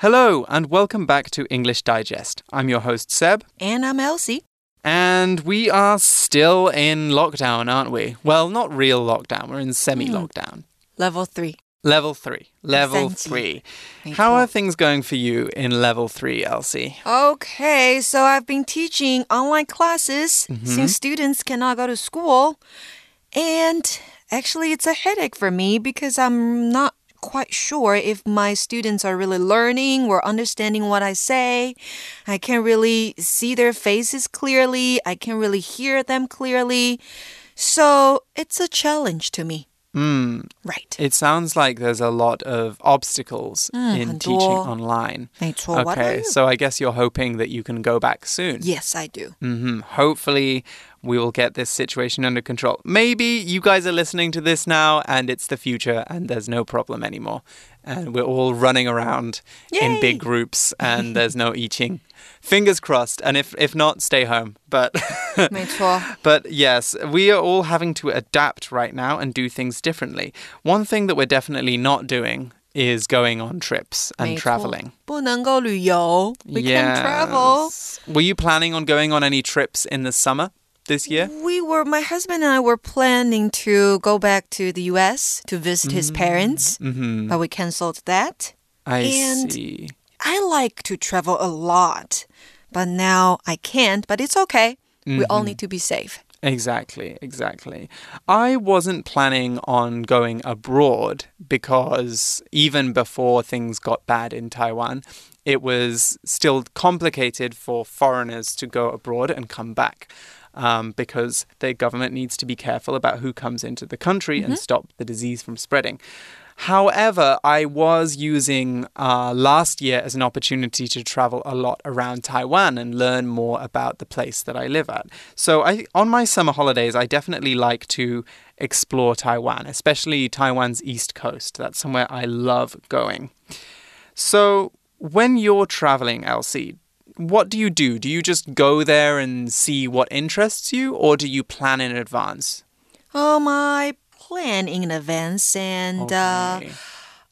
Hello, and welcome back to English Digest. I'm your host, Seb. And I'm Elsie. And we are still in lockdown, aren't we? Well, not real lockdown, we're in semi lockdown. Mm. Level three. Level three. Level three. How are things going for you in level three, Elsie? Okay, so I've been teaching online classes mm -hmm. since students cannot go to school. And actually, it's a headache for me because I'm not quite sure if my students are really learning or understanding what I say. I can't really see their faces clearly, I can't really hear them clearly. So it's a challenge to me. Hmm. Right. It sounds like there's a lot of obstacles in 很 teaching 多。 online. 没错. What are Okay, you? so I guess you're hoping that you can go back soon. Yes, I do. hmm Hopefully, we will get this situation under control. Maybe you guys are listening to this now and it's the future and there's no problem anymore. And we're all running around in Yay. big groups and there's no eating. Fingers crossed. And if, if not, stay home. But. 没错. But yes, we are all having to adapt right now and do things differently. One thing that we're definitely not doing is going on trips and 没错。 traveling. 不能够旅游. We can't travel. Yes. Were you planning on going on any trips in the summer This year? We were, my husband and I were planning to go back to the US to visit his parents, Mm-hmm. but we canceled that. I And- see. I like to travel a lot, but now I can't, but it's okay. We all need to be safe. Exactly, exactly. I wasn't planning on going abroad because even before things got bad in Taiwan, it was still complicated for foreigners to go abroad and come back. Um, because the government needs to be careful about who comes into the country and stop the disease from spreading. However, I was using uh, last year as an opportunity to travel a lot around Taiwan and learn more about the place that I live at. So, I, on my summer holidays, I definitely like to explore Taiwan, especially Taiwan's east coast. That's somewhere I love going. So, when you're traveling, Elsie, what do you do? Do you just go there and see what interests you, or do you plan in advance? Um, I plan in advance and uh,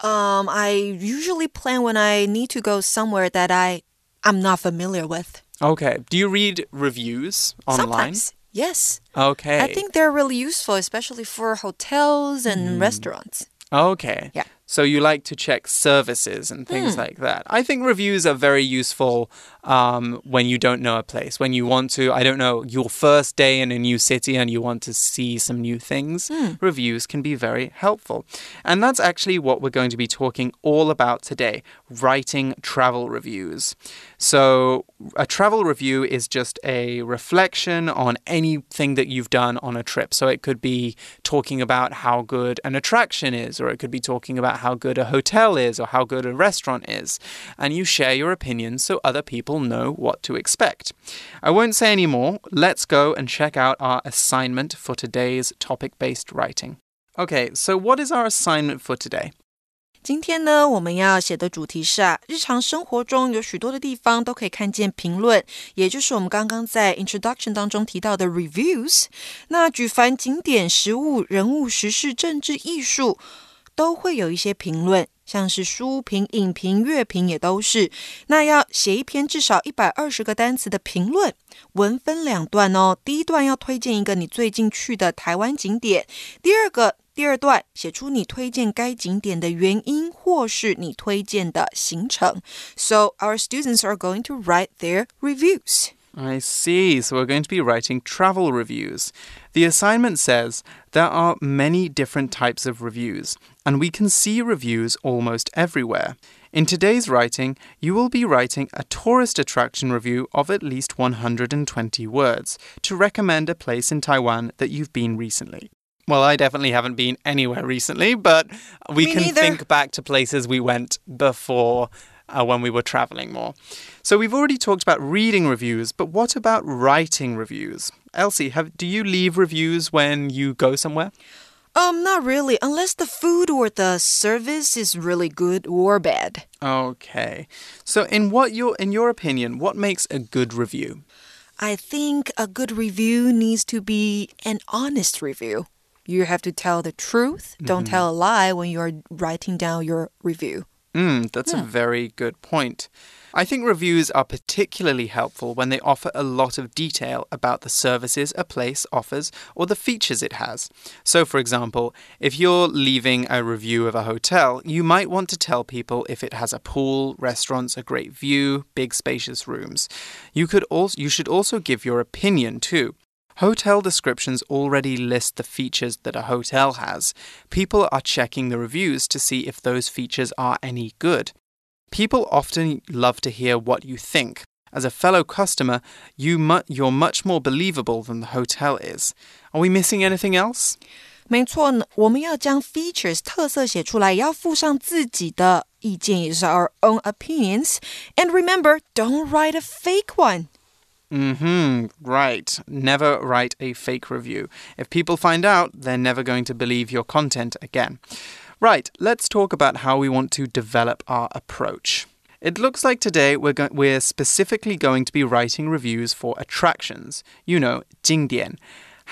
um, I usually plan when I need to go somewhere that I, I'm not familiar with. Okay. Do you read reviews online? Sometimes, yes. Okay. I think they're really useful, especially for hotels and restaurants. Okay. Yeah. So you like to check services and things like that. I think reviews are very useful um, when you don't know a place. When you want to, I don't know, your first day in a new city and you want to see some new things, reviews can be very helpful. And that's actually what we're going to be talking all about today writing travel reviews. So, a travel review is just a reflection on anything that you've done on a trip. So, it could be talking about how good an attraction is, or it could be talking about how good a hotel is, or how good a restaurant is. And you share your opinions so other people know what to expect. I won't say any more. Let's go and check out our assignment for today's topic based writing. Okay, so what is our assignment for today? 今天呢，我们要写的主题是啊，日常生活中有许多的地方都可以看见评论，也就是我们刚刚在 introduction 当中提到的 reviews。那举凡景点、食物、人物、时事、政治、艺术， 都会有一些评论，像是书评、影评、乐评也都是。那要写一篇至少一百二十个单词的评论，文分两段哦。第一段要推荐一个你最近去的台湾景点，第二个。第二段写出你推荐该景点的原因，或是你推荐的行程。So our students are going to write their reviews. I see. So we're going to be writing travel reviews. The assignment says there are many different types of reviews, and we can see reviews almost everywhere. In today's writing, you will be writing a tourist attraction review of at least 120 words to recommend a place in Taiwan that you've been recently. Well, I definitely haven't been anywhere recently, but we Me can neither. think back to places we went before uh, when we were traveling more. So we've already talked about reading reviews, but what about writing reviews? Elsie, have, do you leave reviews when you go somewhere? Um, not really, unless the food or the service is really good or bad. Okay. So in what your in your opinion, what makes a good review? I think a good review needs to be an honest review. You have to tell the truth. Don't tell a lie when you're writing down your review. Mm, that's a very good point. I think reviews are particularly helpful when they offer a lot of detail about the services a place offers or the features it has. So, for example, if you're leaving a review of a hotel, you might want to tell people if it has a pool, restaurants, a great view, big spacious rooms. You could also you should also give your opinion too. Hotel descriptions already list the features that a hotel has. People are checking the reviews to see if those features are any good. People often love to hear what you think. As a fellow customer, you mu you're much more believable than the hotel is. Are we missing anything else? 没错呢，我们要将 features 特色写出来，也要附上自己的意见，也就是 our own opinions. And remember, don't write a fake one. Mm hmm, right. Never write a fake review. If people find out, they're never going to believe your content again. Right, let's talk about how we want to develop our approach. It looks like today we're, we're specifically going to be writing reviews for attractions. You know, 景点.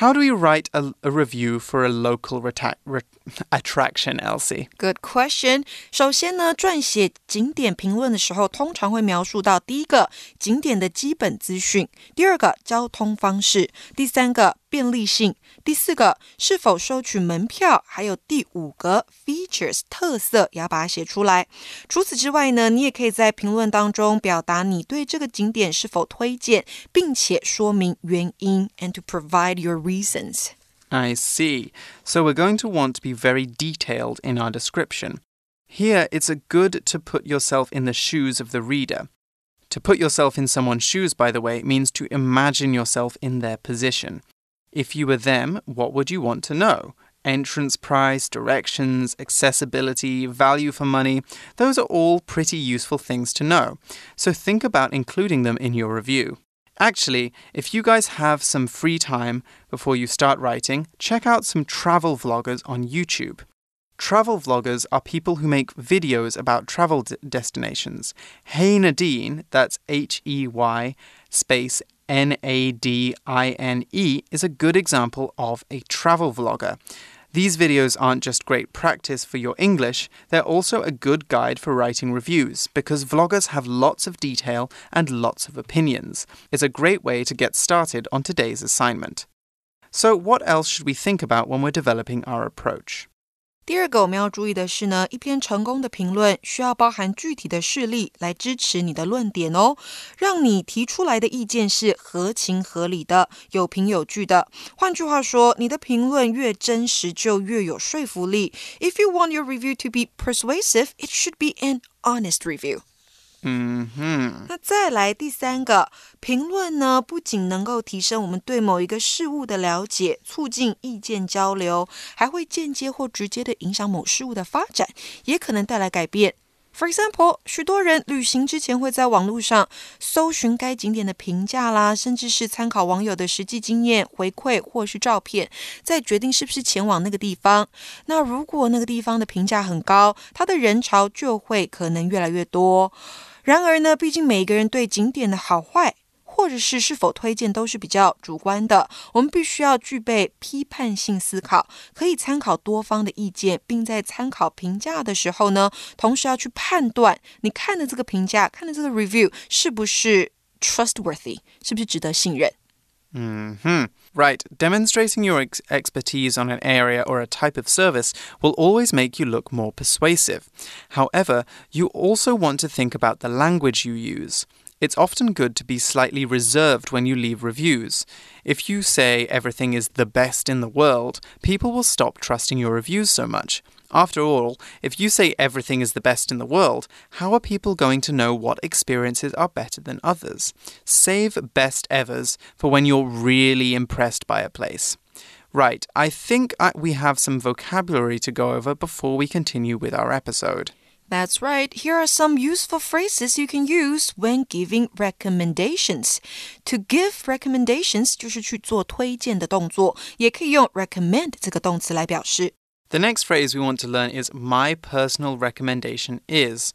How do we write a, a review for a local re attraction, Elsie? Good question. 首先呢，撰写景点评论的时候，通常会描述到第一个景点的基本资讯，第二个交通方式，第三个 便利性，第四个是否收取门票，还有第五个 features 特色也要把它写出来。除此之外呢，你也可以在评论当中表达你对这个景点是否推荐，并且说明原因，and to provide your reasons. I see. So we're going to want to be very detailed in our description. Here, it's a good to put yourself in the shoes of the reader. To put yourself in someone's shoes, by the way, means to imagine yourself in their position. If you were them, what would you want to know? Entrance price, directions, accessibility, value for money, those are all pretty useful things to know. So think about including them in your review. Actually, if you guys have some free time before you start writing, check out some travel vloggers on YouTube. Travel vloggers are people who make videos about travel destinations. Hey Nadine, that's H E Y space N A D I N E, is a good example of a travel vlogger. These videos aren't just great practice for your English, they're also a good guide for writing reviews because vloggers have lots of detail and lots of opinions. It's a great way to get started on today's assignment. So, what else should we think about when we're developing our approach? 第二个我们要注意的是呢，一篇成功的评论需要包含具体的事例来支持你的论点哦，让你提出来的意见是合情合理的、有凭有据的。换句话说，你的评论越真实，就越有说服力。If you want your review to be persuasive, it should be an honest review. 嗯哼，那再来第三个评论呢，不仅能够提升我们对某一个事物的了解，促进意见交流，还会间接或直接的影响某事物的发展，也可能带来改变。For example，许多人旅行之前会在网络上搜寻该景点的评价啦，甚至是参考网友的实际经验回馈或是照片，再决定是不是前往那个地方。那如果那个地方的评价很高，它的人潮就会可能越来越多。然而呢，毕竟每个人对景点的好坏，或者是是否推荐都是比较主观的。我们必须要具备批判性思考，可以参考多方的意见，并在参考评价的时候呢，同时要去判断你看的这个评价、看的这个 review 是不是 trustworthy，是不是值得信任。嗯哼 Right. Demonstrating your ex expertise on an area or a type of service will always make you look more persuasive. However, you also want to think about the language you use. It's often good to be slightly reserved when you leave reviews. If you say everything is the best in the world, people will stop trusting your reviews so much. After all, if you say everything is the best in the world, how are people going to know what experiences are better than others? Save best evers for when you're really impressed by a place. Right, I think I, we have some vocabulary to go over before we continue with our episode. That's right. Here are some useful phrases you can use when giving recommendations. To give recommendations 就是去做推荐的动作，也可以用 recommend 这个动词来表示。 The next phrase we want to learn is my personal recommendation is.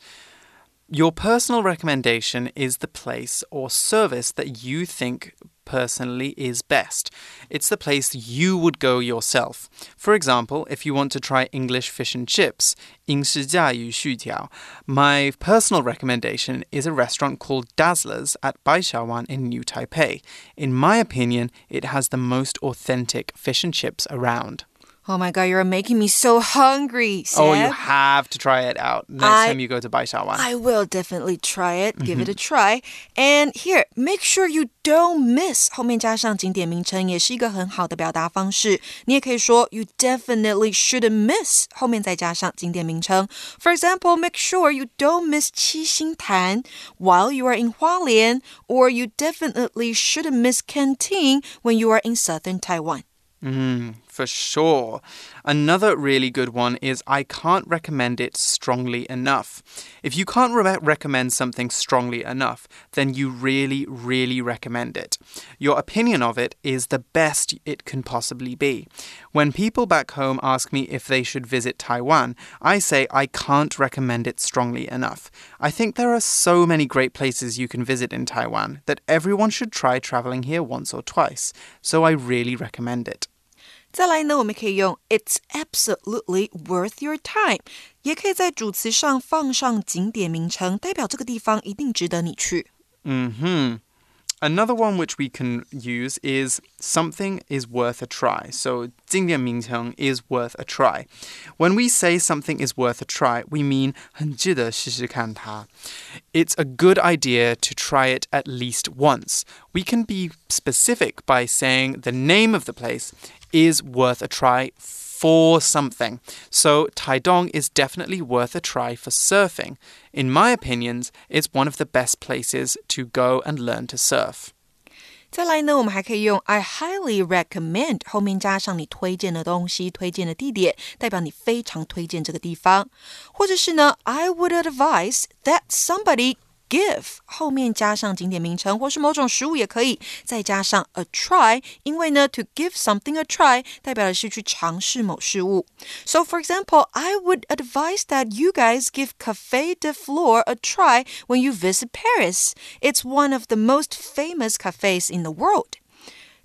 Your personal recommendation is the place or service that you think personally is best. It's the place you would go yourself. For example, if you want to try English fish and chips, 英式炸鱼薯条, my personal recommendation is a restaurant called Dazzlers at Baishawan in New Taipei. In my opinion, it has the most authentic fish and chips around. Oh my god, you're making me so hungry. Seb. Oh, you have to try it out next I, time you go to Baishawan. I will definitely try it, give it mm-hmm. a try. And here, make sure you don't miss 后面加上景点名称也是一个很好的表达方式。你也可以说 you definitely shouldn't miss 后面再加上景点名称。For example, make sure you don't miss 七星潭 while you are in Hualien, or you definitely shouldn't miss Kenting when you are in southern Taiwan. 嗯。Mm for sure. Another really good one is I can't recommend it strongly enough. If you can't re- recommend something strongly enough, then you really, really recommend it. Your opinion of it is the best it can possibly be. When people back home ask me if they should visit Taiwan, I say I can't recommend it strongly enough. I think there are so many great places you can visit in Taiwan that everyone should try traveling here once or twice, so I really recommend it. 再来呢，我们可以用 "It's absolutely worth your time"，也可以在主词上放上景点名称，代表这个地方一定值得你去。嗯哼 Another one which we can use is something is worth a try. So 经典名称 is worth a try. When we say something is worth a try, we mean 很值得试试看它. It's a good idea to try it at least once. We can be specific by saying the name of the place is worth a try for something. So Taidong is definitely worth a try for surfing. In my opinions, it's one of the best places to go and learn to surf. 再来呢，我们还可以用 I highly recommend 后面加上你推荐的东西、推荐的地点，代表你非常推荐这个地方。或者是呢，I would advise that somebody give 后面加上景点名称或是某种食物也可以，再加上 a try，因为呢，to give something a try 代表的是去尝试某事物。So for example, I would advise that you guys give Café de Flore a try when you visit Paris. It's one of the most famous cafes in the world.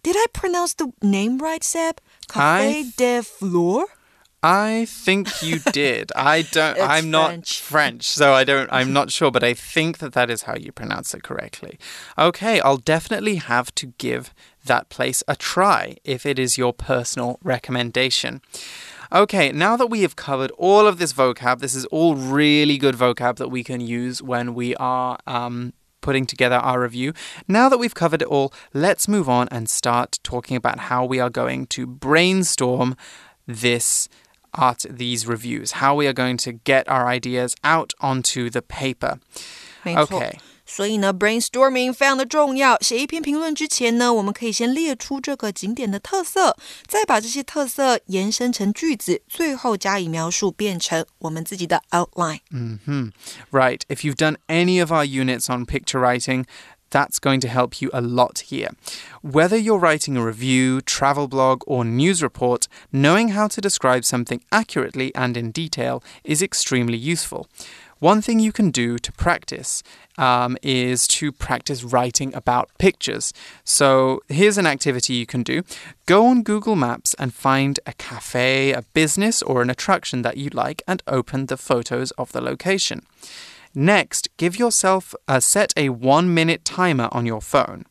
Did I pronounce the name right, Seb? Café I- de Flore? I think you did. I don't. I'm not French. French, so I don't. I'm not sure, but I think that that is how you pronounce it correctly. Okay, I'll definitely have to give that place a try if it is your personal recommendation. Okay, now that we have covered all of this vocab, this is all really good vocab that we can use when we are um, putting together our review. Now that we've covered it all, let's move on and start talking about how we are going to brainstorm this art these reviews, how we are going to get our ideas out onto the paper. 没错。 Okay. 所以呢，brainstorming 非常的重要。写一篇评论之前呢，我们可以先列出这个景点的特色，再把这些特色延伸成句子，最后加以描述，变成我们自己的 outline。 hmm Right. If you've done any of our units on picture writing, that's going to help you a lot here. Whether you're writing a review, travel blog, or news report, knowing how to describe something accurately and in detail is extremely useful. One thing you can do to practice um, is to practice writing about pictures. So here's an activity you can do go on Google Maps and find a cafe, a business, or an attraction that you like and open the photos of the location. Next, give yourself uh, set a one minute timer on your phone.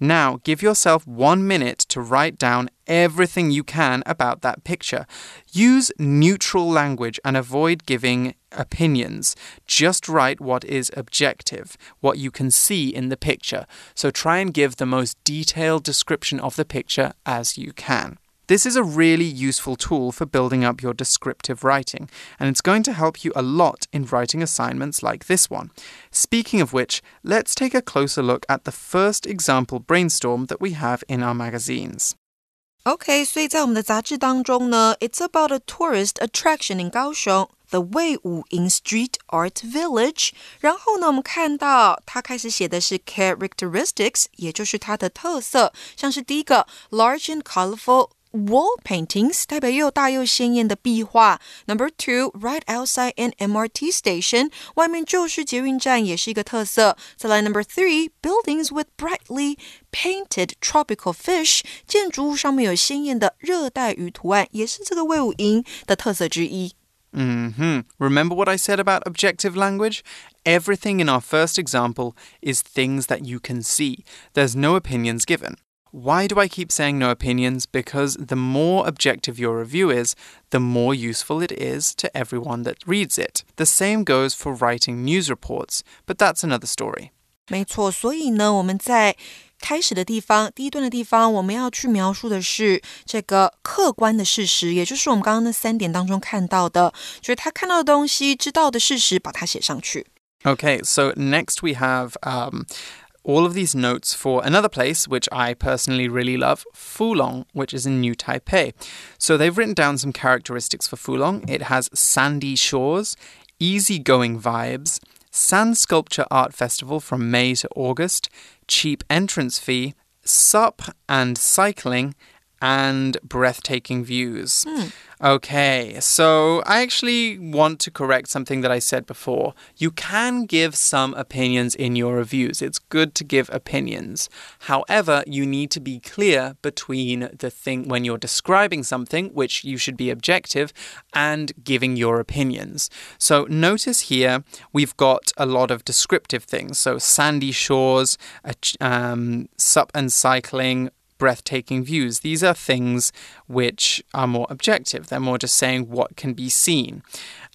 Now, give yourself one minute to write down everything you can about that picture. Use neutral language and avoid giving opinions. Just write what is objective, what you can see in the picture. So try and give the most detailed description of the picture as you can. This is a really useful tool for building up your descriptive writing, and it's going to help you a lot in writing assignments like this one. Speaking of which, let's take a closer look at the first example brainstorm that we have in our magazines. Okay, 所以在我们的杂志当中呢，It's about a tourist attraction in Kaohsiung. The Wei Wu Ying Street Art Village。然后呢，我们看到它开始写的是 characteristics，也就是它的特色，像是第一个 large and colorful Wall paintings 代表又大又鲜艳的壁画。Number two, right outside an MRT station，外面就是捷运站，也是一个特色。再来 Number three, buildings with brightly painted tropical fish，建筑物上面有鲜艳的热带鱼图案，也是这个魏武营的特色之一。hmm Remember what I said about objective language? Everything in our first example is things that you can see. There's no opinions given. Why do I keep saying no opinions? Because the more objective your review is, the more useful it is to everyone that reads it. The same goes for writing news reports, but that's another story. 没错，所以呢，我们在开始的地方，第一段的地方，我们要去描述的是这个客观的事实，也就是我们刚刚那三点当中看到的，就是他看到的东西、知道的事实，把它写上去。Okay, so next we have um, all of these notes for another place, which I personally really love, Fulong, which is in New Taipei. So they've written down some characteristics for Fulong. It has sandy shores, easygoing vibes, sand sculpture art festival from May to August, cheap entrance fee, sup and cycling, and breathtaking views. Okay, so I actually want to correct something that I said before. You can give some opinions in your reviews. It's good to give opinions. However, you need to be clear between the thing when you're describing something, which you should be objective, and giving your opinions. So notice here we've got a lot of descriptive things. So sandy shores, um, sup and cycling, breathtaking views. These are things which are more objective, they're more just saying what can be seen.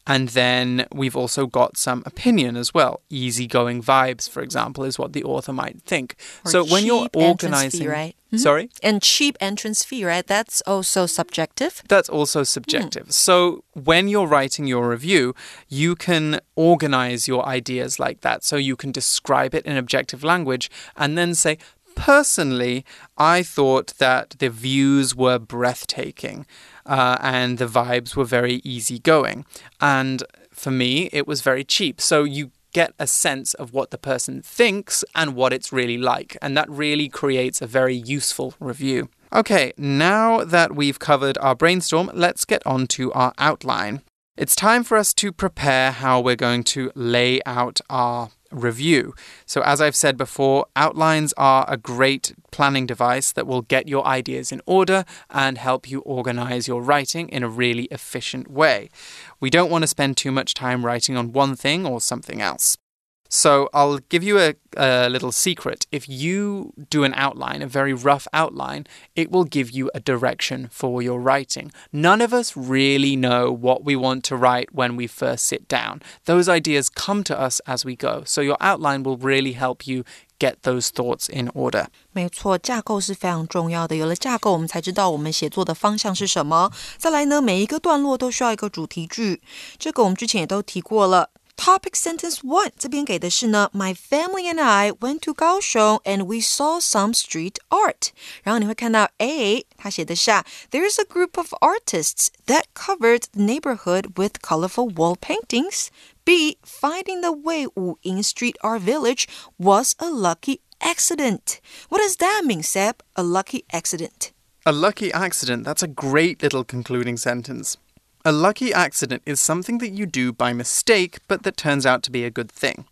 And then we've also got some opinion as well. Easygoing vibes, for example, is what the author might think. Or so when you're organizing, fee, right? Mm -hmm. sorry, and cheap entrance fee, right? That's also subjective. That's also subjective. Mm. So when you're writing your review, you can organize your ideas like that. So you can describe it in objective language and then say, Personally, I thought that the views were breathtaking uh, and the vibes were very easygoing. And for me, it was very cheap. So you get a sense of what the person thinks and what it's really like. And that really creates a very useful review. Okay, now that we've covered our brainstorm, let's get on to our outline. It's time for us to prepare how we're going to lay out our review. So, as I've said before, outlines are a great planning device that will get your ideas in order and help you organize your writing in a really efficient way. We don't want to spend too much time writing on one thing or something else. So I'll give you a, a, little secret. If you do an outline, a very rough outline, it will give you a direction for your writing. None of us really know what we want to write when we first sit down. Those ideas come to us as we go. So your outline will really help you get those thoughts in order. 没错，架构是非常重要的。有了架构，我们才知道我们写作的方向是什么。再来呢，每一个段落都需要一个主题句，这个我们之前也都提过了。 Topic sentence one，这边给的是呢，My family and I went to 高雄 and we saw some street art。然后你会看到 There's a group of artists that covered the neighborhood with colorful wall paintings。B finding the Wei Wu Ying Street Art Village was a lucky accident. What does that mean, Seb? A lucky accident. A lucky accident. That's a great little concluding sentence. A lucky accident is something that you do by mistake, but that turns out to be a good thing.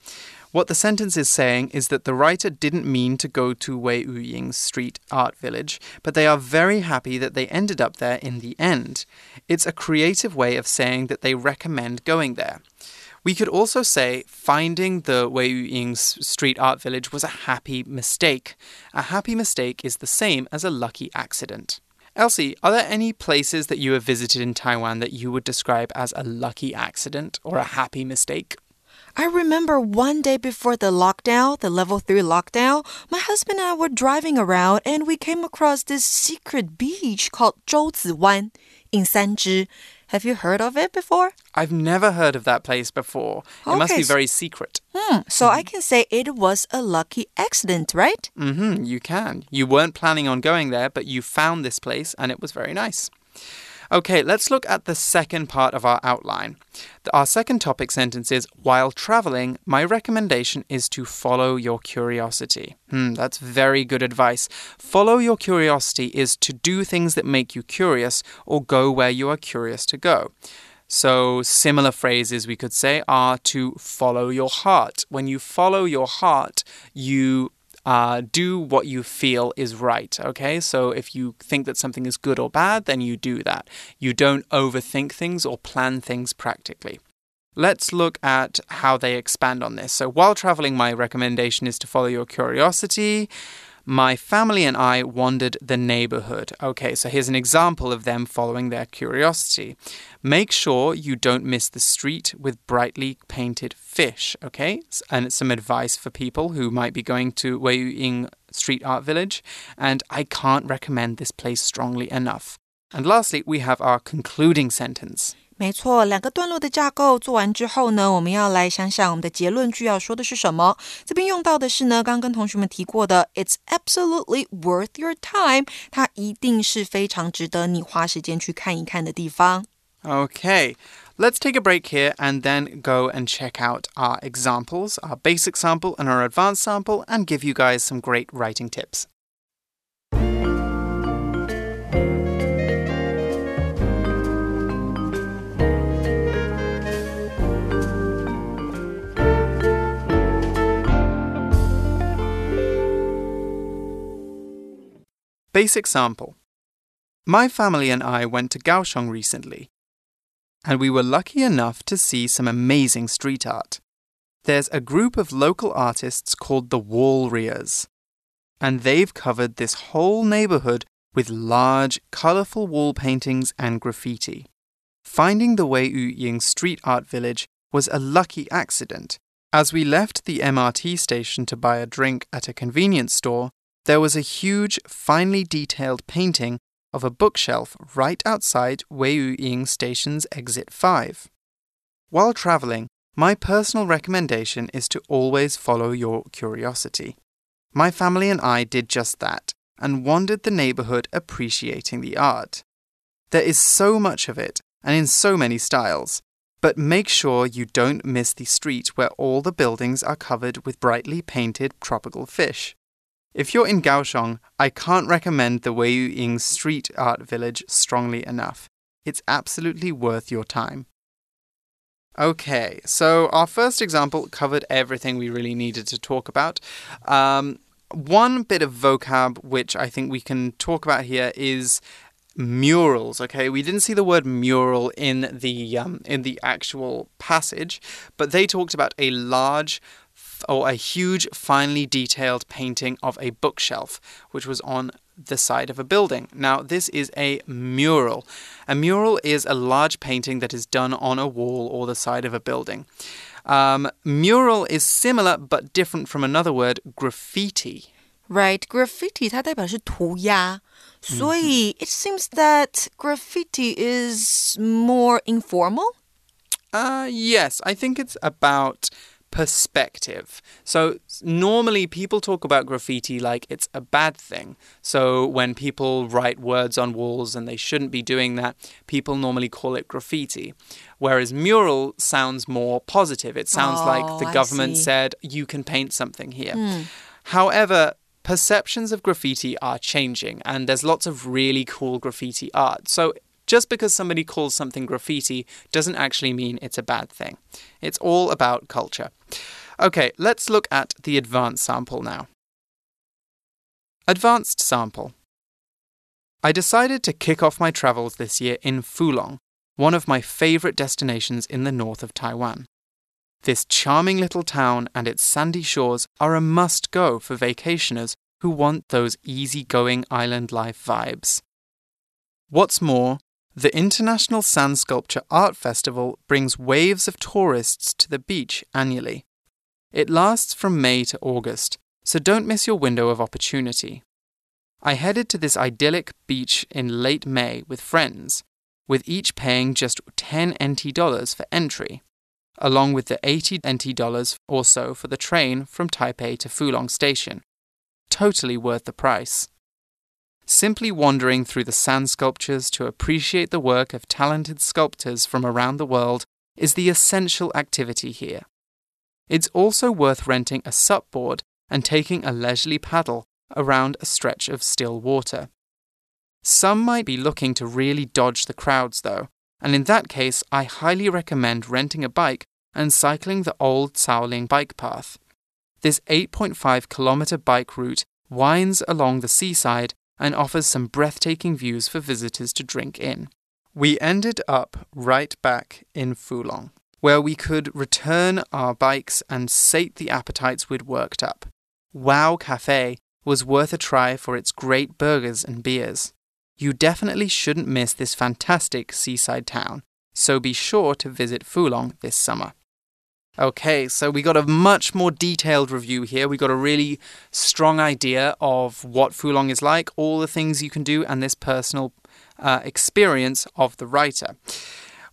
What the sentence is saying is that the writer didn't mean to go to Wei Ying's street art village, but they are very happy that they ended up there in the end. It's a creative way of saying that they recommend going there. We could also say finding the Wei Ying's street art village was a happy mistake. A happy mistake is the same as a lucky accident. Elsie, are there any places that you have visited in Taiwan that you would describe as a lucky accident or a happy mistake? I remember one day before the lockdown, the level 3 lockdown, my husband and I were driving around and we came across this secret beach called Zhouziwan in Sanzhi. Have you heard of it before? I've never heard of that place before. It must be very secret. Hmm, so I can say it was a lucky accident, right? Mm-hmm, you can. You weren't planning on going there, but you found this place and it was very nice. Okay, let's look at the second part of our outline. Our second topic sentence is While traveling, my recommendation is to follow your curiosity. Hmm, that's very good advice. Follow your curiosity is to do things that make you curious or go where you are curious to go. So, similar phrases we could say are to follow your heart. When you follow your heart, you uh, do what you feel is right. Okay, so if you think that something is good or bad, then you do that. You don't overthink things or plan things practically. Let's look at how they expand on this. So, while traveling, my recommendation is to follow your curiosity. My family and I wandered the neighborhood. Okay, so here's an example of them following their curiosity. Make sure you don't miss the street with brightly painted fish. Okay, and it's some advice for people who might be going to Wei Ying Street Art Village. And I can't recommend this place strongly enough. And lastly, we have our concluding sentence. 没错，两个段落的架构做完之后呢，我们要来想想我们的结论句要说的是什么。这边用到的是呢，刚跟同学们提过的，It's absolutely worth your time，它一定是非常值得你花时间去看一看的地方。Okay. Let's take a break here and then go and check out our examples, our basic sample and our advanced sample, and give you guys some great writing tips. Basic sample. My family and I went to Kaohsiung recently, and we were lucky enough to see some amazing street art. There's a group of local artists called the Wall Rears, and they've covered this whole neighborhood with large, colorful wall paintings and graffiti. Finding the Wei Wu Ying street art village was a lucky accident. As we left the MRT station to buy a drink at a convenience store, there was a huge, finely detailed painting of a bookshelf right outside Wei Ying Station's Exit 5. While traveling, my personal recommendation is to always follow your curiosity. My family and I did just that and wandered the neighborhood appreciating the art. There is so much of it, and in so many styles, but make sure you don't miss the street where all the buildings are covered with brightly painted tropical fish. If you're in Kaohsiung, I can't recommend the Wei Ying Street Art Village strongly enough. It's absolutely worth your time. Okay, so our first example covered everything we really needed to talk about. Um, one bit of vocab which I think we can talk about here is murals okay we didn't see the word mural in the um, in the actual passage but they talked about a large or a huge, finely detailed painting of a bookshelf, which was on the side of a building. Now, this is a mural. A mural is a large painting that is done on a wall or the side of a building. Um, mural is similar but different from another word, graffiti. Right, graffiti 它代表是涂鸦，所以 it seems that graffiti is more informal. Uh, yes, I think it's about perspective. So, normally people talk about graffiti like it's a bad thing. So, when people write words on walls and they shouldn't be doing that, people normally call it graffiti. Whereas mural sounds more positive. It sounds oh, like the government said, you can paint something here. Mm. However, perceptions of graffiti are changing, and there's lots of really cool graffiti art. So, just because somebody calls something graffiti doesn't actually mean it's a bad thing. It's all about culture. Okay, let's look at the advanced sample now. Advanced sample. I decided to kick off my travels this year in Fulong, one of my favorite destinations in the north of Taiwan. This charming little town and its sandy shores are a must go for vacationers who want those easy-going island life vibes. What's more, the International Sand Sculpture Art Festival brings waves of tourists to the beach annually. It lasts from May to August, so don't miss your window of opportunity. I headed to this idyllic beach in late May with friends, with each paying just 10 NT dollars for entry, along with the 80 NT dollars or so for the train from Taipei to Fulong Station. Totally worth the price. Simply wandering through the sand sculptures to appreciate the work of talented sculptors from around the world is the essential activity here. It's also worth renting a SUP board and taking a leisurely paddle around a stretch of still water. Some might be looking to really dodge the crowds, though, and in that case, I highly recommend renting a bike and cycling the old Caoling bike path. This 8.5 kilometer bike route winds along the seaside and offers some breathtaking views for visitors to drink in. We ended up right back in Fulong, where we could return our bikes and sate the appetites we'd worked up. Wow Cafe was worth a try for its great burgers and beers. You definitely shouldn't miss this fantastic seaside town, so be sure to visit Fulong this summer. Okay, so we got a much more detailed review here. We got a really strong idea of what Fulong is like, all the things you can do, and this personal uh, experience of the writer.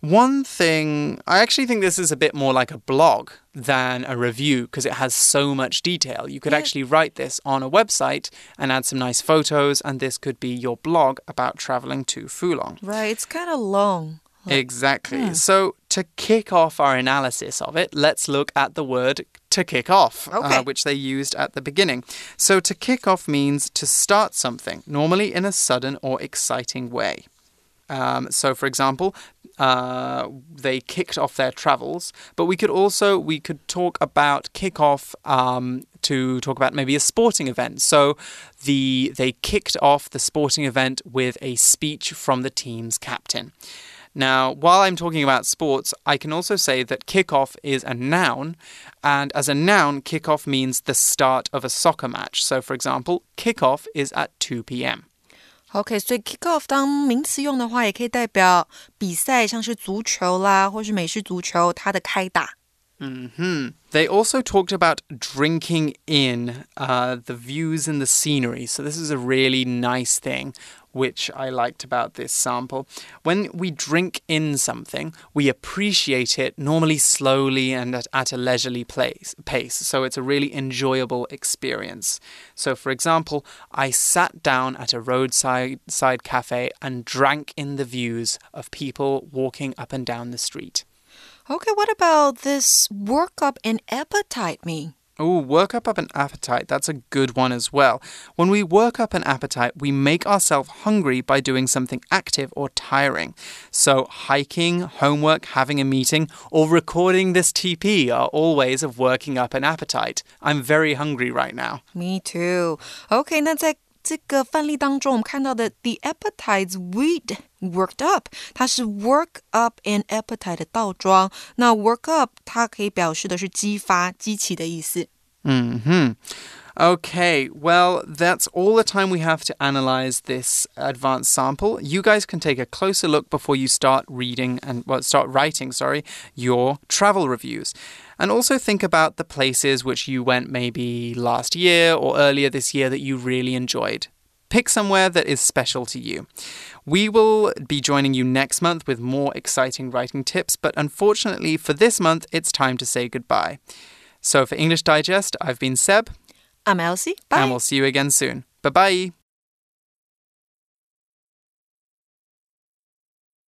One thing, I actually think this is a bit more like a blog than a review because it has so much detail. You could Yeah. actually write this on a website and add some nice photos, and this could be your blog about traveling to Fulong. Right, it's kind of long. Exactly. So, to kick off our analysis of it, let's look at the word to kick off, Okay. uh, which they used at the beginning. So, to kick off means to start something, normally in a sudden or exciting way. Um, so, for example, uh, they kicked off their travels, but we could also we could talk about kick off um, to talk about maybe a sporting event. So, the they kicked off the sporting event with a speech from the team's captain. Now, while I'm talking about sports, I can also say that kickoff is a noun, and as a noun, kickoff means the start of a soccer match. So, for example, kickoff is at 2 p.m. OK，所以 kick off 当名词用的话，也可以代表比赛，像是足球啦，或是美式足球，它的开打。 hmm They also talked about drinking in uh, the views and the scenery. So, this is a really nice thing which I liked about this sample. When we drink in something, we appreciate it normally slowly and at, at a leisurely place, pace. So, it's a really enjoyable experience. So, for example, I sat down at a roadside side cafe and drank in the views of people walking up and down the street. Okay, what about this work up an appetite mean? Oh, work up, up an appetite. That's a good one as well. When we work up an appetite, we make ourselves hungry by doing something active or tiring. So, hiking, homework, having a meeting, or recording this TP are all ways of working up an appetite. I'm very hungry right now. Me too. OK，那在这个范例当中，我们看到的 the appetites we'd worked up，它是 work up an appetite 的倒装。那 work up 它可以表示的是激发、激起的意思。 Hmm. Okay, well, that's all the time we have to analyze this advanced sample. You guys can take a closer look before you start reading and well, start writing, sorry, your travel reviews. And also think about the places which you went maybe last year or earlier this year that you really enjoyed. Pick somewhere that is special to you. We will be joining you next month with more exciting writing tips, but unfortunately for this month, it's time to say goodbye. So for English Digest, I've been Seb, I'm Elsie. Bye. and we'll see you again soon. Bye bye.